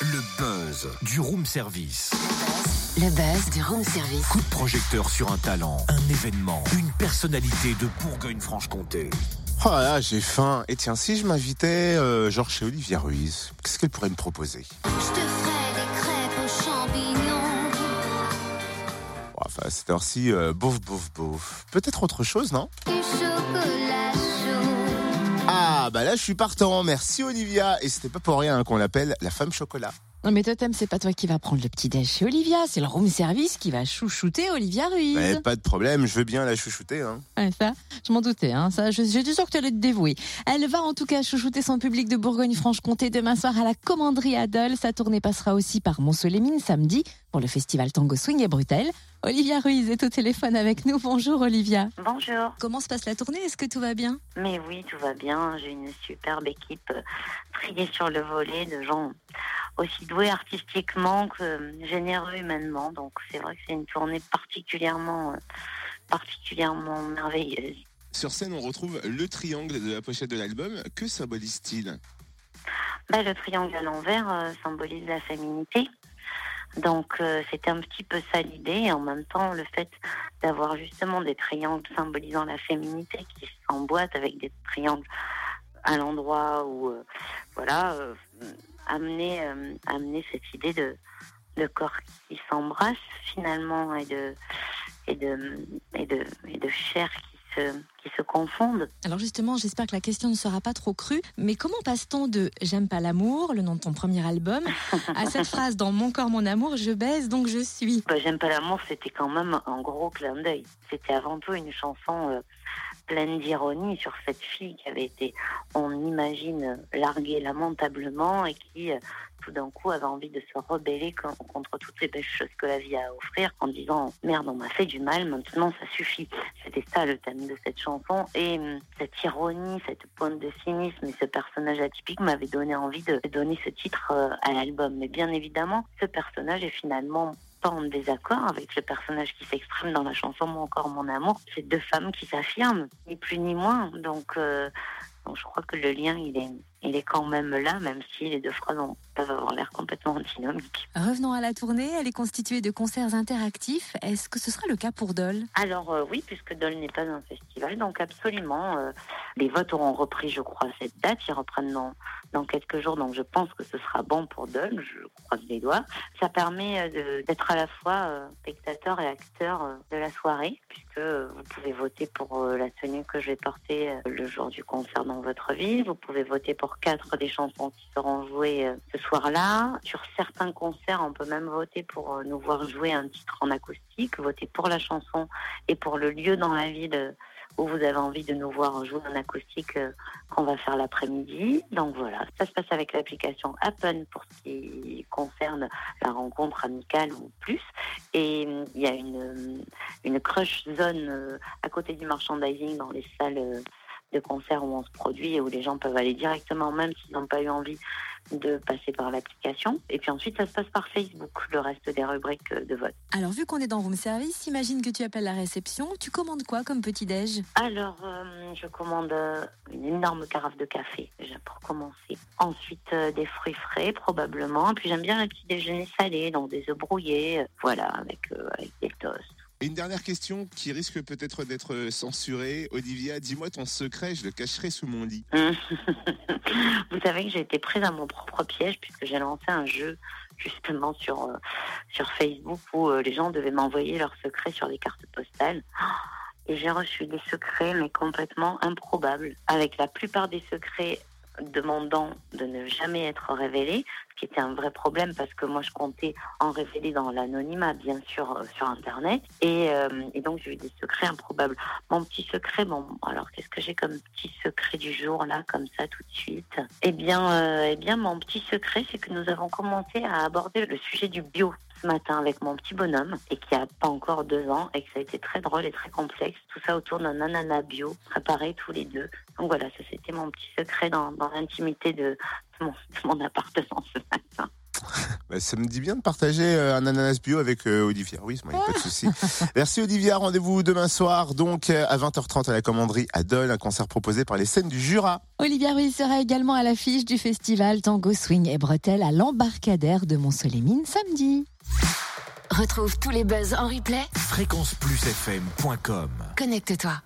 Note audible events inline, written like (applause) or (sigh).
Le buzz du room service. Le buzz du room service. Coup de projecteur sur un talent, un événement, une personnalité de Bourgogne-Franche-Comté. Oh là là, j'ai faim. Et tiens, si je m'invitais, euh, genre chez Olivia Ruiz, qu'est-ce qu'elle pourrait me proposer? Je te ferai des crêpes aux champignons. Bon, Enfin, à cette heure-ci, euh, bouf, bouf, bouf. Peut-être autre chose, non? Ah, bah là, je suis partant. Merci, Olivia. Et c'était pas pour rien hein, qu'on l'appelle la femme chocolat. Non mais Totem, c'est pas toi qui va prendre le petit déj chez Olivia, c'est le room service qui va chouchouter Olivia Ruiz. Mais pas de problème, je veux bien la chouchouter. Hein. Ouais, ça, je m'en doutais. Hein. Ça, je- j'étais sûre que tu allais te dévouer. Elle va en tout cas chouchouter son public de Bourgogne-Franche-Comté demain soir à la Commanderie Adol. Sa tournée passera aussi par Mont-Soleil-Mines samedi pour le festival Tango Swing et Brutel. Olivia Ruiz est au téléphone avec nous. Bonjour Olivia. Bonjour. Comment se passe la tournée? Est-ce que tout va bien? Mais oui, tout va bien. J'ai une superbe équipe euh, triée sur le volet de gens aussi doués artistiquement que euh, généreux humainement. Donc c'est vrai que c'est une tournée particulièrement, euh, particulièrement merveilleuse. Sur scène, on retrouve le triangle de la pochette de l'album. Que symbolise-t-il? Bah, le triangle à l'envers euh, symbolise la féminité. Donc euh, c'était un petit peu ça l'idée et en même temps le fait d'avoir justement des triangles symbolisant la féminité qui s'emboîtent avec des triangles à l'endroit où euh, voilà euh, amener euh, amener cette idée de de corps qui s'embrasse finalement et de et de et de et de chair qui se qui se confondent. Alors justement, j'espère que la question ne sera pas trop crue, mais comment passe-t-on de J'aime pas l'amour, le nom de ton premier album, (laughs) à cette phrase dans Mon corps, mon amour, je baise donc je suis Bah, J'aime pas l'amour, c'était quand même un gros clin d'œil. C'était avant tout une chanson euh, pleine d'ironie sur cette fille qui avait été, on imagine, larguée lamentablement et qui, euh, tout d'un coup, avait envie de se rebeller con- contre toutes les belles choses que la vie a à offrir en disant Merde, on m'a fait du mal, maintenant ça suffit. C'était ça le thème de cette chanson. Et hum, cette ironie, cette pointe de cynisme et ce personnage atypique m'avait donné envie de donner ce titre euh, à l'album. Mais bien évidemment, ce personnage est finalement pas en désaccord avec le personnage qui s'exprime dans la chanson Mon corps, mon amour. C'est deux femmes qui s'affirment, ni plus ni moins. Donc, euh, donc je crois que le lien, il est, il est quand même là, même si les deux phrases ont- peuvent avoir l'air complètement antinomiques. Revenons à la tournée, elle est constituée de concerts interactifs. Est-ce que ce sera le cas pour Dole? Alors euh, oui, puisque Dole n'est pas un festival, donc absolument, euh, les votes auront repris, je crois, cette date. Ils reprennent dans, dans quelques jours, donc je pense que ce sera bon pour Dole, je croise les doigts. Ça permet euh, d'être à la fois spectateur et acteur de la soirée, puisque vous pouvez voter pour la tenue que je vais porter le jour du concert dans votre ville. Vous pouvez voter pour quatre des chansons qui seront jouées euh, ce soir-là. Sur certains concerts, on peut même voter pour euh, nous voir jouer un titre en acoustique, voter pour la chanson et pour le lieu dans la ville euh, où vous avez envie de nous voir jouer en acoustique qu'on va faire l'après-midi. Donc voilà, ça se passe avec l'application Appen pour ce qui concerne la rencontre amicale ou plus. Et il y a une, crush zone à côté du merchandising dans les salles de concert où on se produit et où les gens peuvent aller directement, même s'ils n'ont pas eu envie de passer par l'application. Et puis ensuite, ça se passe par Facebook, le reste des rubriques de vote. Alors vu qu'on est dans room service, imagine que tu appelles la réception, tu commandes quoi comme petit déj? Alors, euh, je commande euh, une énorme carafe de café, déjà pour commencer. Ensuite, euh, des fruits frais, probablement. Puis j'aime bien un petit déjeuner salé, donc des œufs brouillés, euh, voilà, avec, euh, avec des toasts. Une dernière question qui risque peut-être d'être censurée. Olivia, dis-moi ton secret, je le cacherai sous mon lit. (laughs) Vous savez que j'ai été prise à mon propre piège puisque j'ai lancé un jeu justement sur, euh, Facebook où euh, les gens devaient m'envoyer leurs secrets sur des cartes postales. Et j'ai reçu des secrets, mais complètement improbables, avec la plupart des secrets demandant de ne jamais être révélés, qui était un vrai problème parce que moi je comptais en révéler dans l'anonymat, bien sûr, euh, sur Internet. Et, euh, et donc j'ai eu des secrets improbables. Mon petit secret, bon, alors qu'est-ce que j'ai comme petit secret du jour là, comme ça tout de suite? Eh bien, euh, eh bien, mon petit secret, c'est que nous avons commencé à aborder le sujet du bio ce matin avec mon petit bonhomme et qui a pas encore deux ans et que ça a été très drôle et très complexe. Tout ça autour d'un ananas bio préparé tous les deux. Donc voilà, ça c'était mon petit secret dans, dans l'intimité de mon, mon appartement ce matin. Bah, ça me dit bien de partager euh, un ananas bio avec euh, Olivia. Oui, il n'y a pas de souci. (laughs) Merci Olivia. Rendez-vous demain soir, donc euh, à 20h30 à la commanderie à Dole, un concert proposé par les scènes du Jura. Olivia Ruiz sera également à l'affiche du festival Tango Swing et Bretelles à l'embarcadère de Mont-Solémine samedi. Retrouve tous les buzz en replay. Fréquenceplusfm.com Connecte-toi.